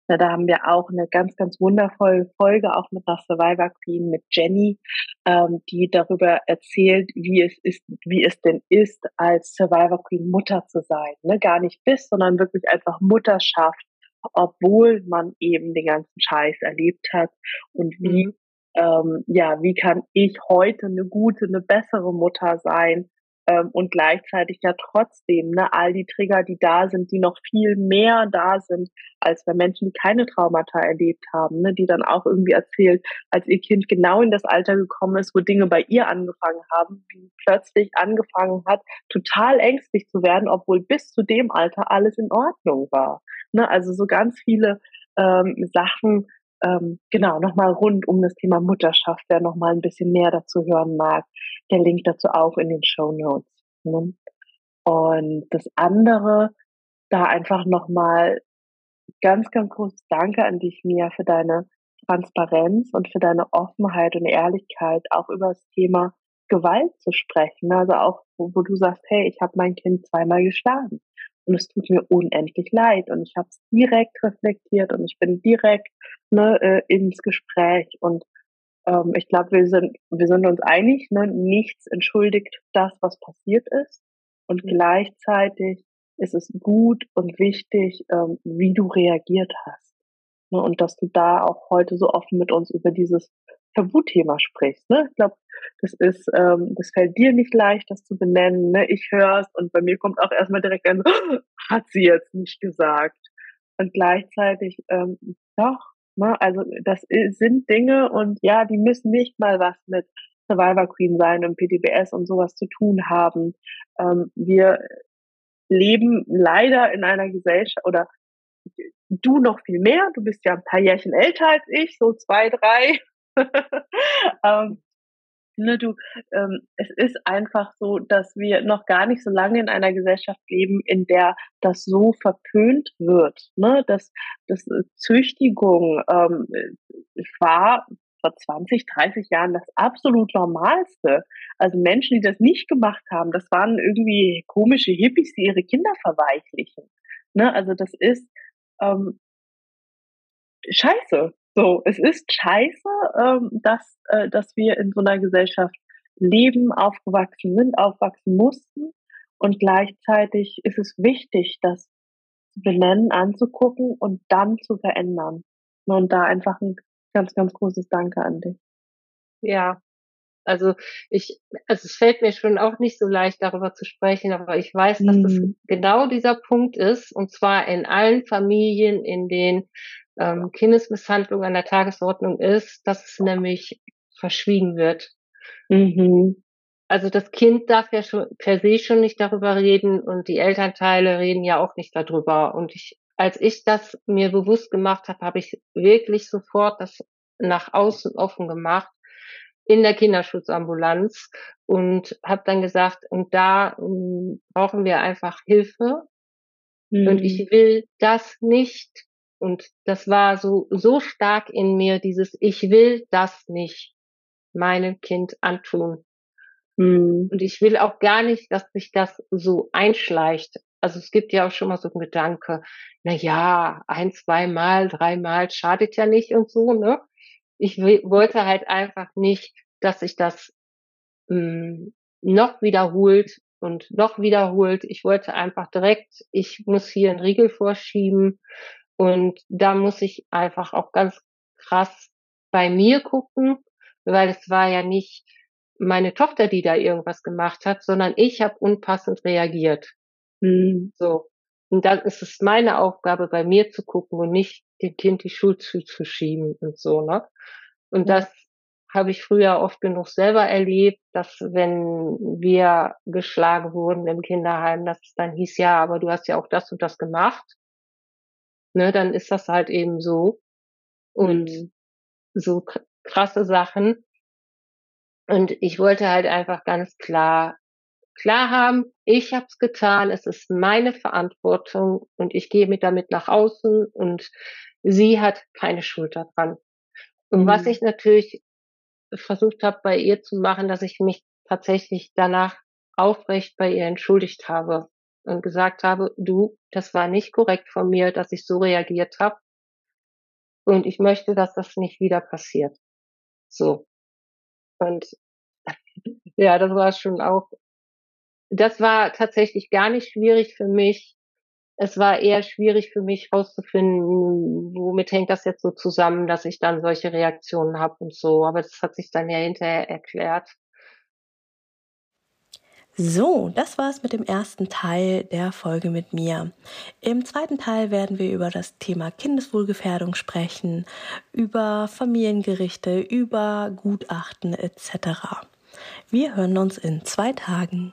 Na, da haben wir auch eine ganz, ganz wundervolle Folge, auch mit einer Survivor Queen, mit Jenny, ähm, die darüber erzählt, wie es ist, wie es denn ist, als Survivor Queen Mutter zu sein. Ne? Gar nicht bist, sondern wirklich einfach Mutterschaft, obwohl man eben den ganzen Scheiß erlebt hat. Und wie, mhm. ähm, ja, wie kann ich heute eine gute, eine bessere Mutter sein? Ähm, und gleichzeitig ja trotzdem ne, all die Trigger, die da sind, die noch viel mehr da sind, als bei Menschen, die keine Traumata erlebt haben, ne, die dann auch irgendwie erzählt, als ihr Kind genau in das Alter gekommen ist, wo Dinge bei ihr angefangen haben, wie plötzlich angefangen hat, total ängstlich zu werden, obwohl bis zu dem Alter alles in Ordnung war. Ne, also so ganz viele ähm, Sachen, ähm, genau, nochmal rund um das Thema Mutterschaft, wer nochmal ein bisschen mehr dazu hören mag, der Link dazu auch in den Show Notes. Ne? Und das andere, da einfach nochmal ganz, ganz großes Danke an dich, Mia, für deine Transparenz und für deine Offenheit und Ehrlichkeit, auch über das Thema Gewalt zu sprechen. Also auch, wo, wo du sagst, hey, ich habe mein Kind zweimal geschlagen und es tut mir unendlich leid und ich habe es direkt reflektiert und ich bin direkt ne, äh, ins Gespräch und ähm, ich glaube, wir sind, wir sind uns einig, ne, nichts entschuldigt das, was passiert ist und mhm. gleichzeitig ist es gut und wichtig, ähm, wie du reagiert hast. Ne, und dass du da auch heute so offen mit uns über dieses Tabuthema sprichst. Ne? Ich glaube, das ist, ähm, das fällt dir nicht leicht, das zu benennen. Ne? Ich hör's und bei mir kommt auch erstmal direkt ein, hat sie jetzt nicht gesagt. Und gleichzeitig, ähm, doch, Ne? Also das sind Dinge und ja, die müssen nicht mal was mit Survivor Queen sein und PTBS und sowas zu tun haben. Ähm, wir leben leider in einer Gesellschaft oder du noch viel mehr. Du bist ja ein paar Jährchen älter als ich, so zwei, drei. ähm, ne, du, ähm, es ist einfach so, dass wir noch gar nicht so lange in einer Gesellschaft leben, in der das so verpönt wird. Ne? Dass, dass äh, Züchtigung ähm, war vor 20, 30 Jahren das absolut Normalste. Also Menschen, die das nicht gemacht haben, das waren irgendwie komische Hippies, die ihre Kinder verweichlichen. Ne? Also das ist ähm, scheiße. So, es ist scheiße, ähm, dass, äh, dass wir in so einer Gesellschaft leben, aufgewachsen sind, aufwachsen mussten. Und gleichzeitig ist es wichtig, das zu benennen, anzugucken und dann zu verändern. Und da einfach ein ganz, ganz großes Danke an dich. Ja, also ich, also es fällt mir schon auch nicht so leicht, darüber zu sprechen, aber ich weiß, dass mhm. das genau dieser Punkt ist, und zwar in allen Familien, in denen ähm, Kindesmisshandlung an der Tagesordnung ist, dass es nämlich verschwiegen wird. Mhm. Also das Kind darf ja schon per se schon nicht darüber reden und die Elternteile reden ja auch nicht darüber. Und ich, als ich das mir bewusst gemacht habe, habe ich wirklich sofort das nach außen offen gemacht in der Kinderschutzambulanz und habe dann gesagt, und da um, ähm, brauchen wir einfach Hilfe. Mhm. Und ich will das nicht und das war so, so stark in mir, dieses, ich will das nicht meinem Kind antun. Mhm. Und ich will auch gar nicht, dass sich das so einschleicht. Also es gibt ja auch schon mal so einen Gedanke, na ja, ein, zweimal, dreimal schadet ja nicht und so, ne? Ich wollte halt einfach nicht, dass sich das mh, hm, noch wiederholt und noch wiederholt. Ich wollte einfach direkt, ich muss hier einen Riegel vorschieben und da muss ich einfach auch ganz krass bei mir gucken, weil es war ja nicht meine Tochter, die da irgendwas gemacht hat, sondern ich habe unpassend reagiert. Mhm. So. Und dann ist es meine Aufgabe, bei mir zu gucken und nicht dem Kind die Schuld zuzuschieben und so, ne? Und das habe ich früher oft genug selber erlebt, dass wenn wir geschlagen wurden im Kinderheim, dass es dann hieß, ja, aber du hast ja auch das und das gemacht ne, dann ist das halt eben so. Und mhm. so krasse Sachen. Und ich wollte halt einfach ganz klar klar haben, ich habe es getan, es ist meine Verantwortung und ich gehe mit damit nach außen und sie hat keine Schuld daran. Und mhm. was ich natürlich versucht habe bei ihr zu machen, dass ich mich tatsächlich danach aufrecht bei ihr entschuldigt habe und gesagt habe, du, das war nicht korrekt von mir, dass ich so reagiert habe. Und ich möchte, dass das nicht wieder passiert. So. Und ja, das war schon auch, das war tatsächlich gar nicht schwierig für mich. Es war eher schwierig für mich herauszufinden, womit hängt das jetzt so zusammen, dass ich dann solche Reaktionen habe und so. Aber das hat sich dann ja hinterher erklärt. So, das war's mit dem ersten Teil der Folge mit mir. Im zweiten Teil werden wir über das Thema Kindeswohlgefährdung sprechen, über Familiengerichte, über Gutachten etc. Wir hören uns in zwei Tagen.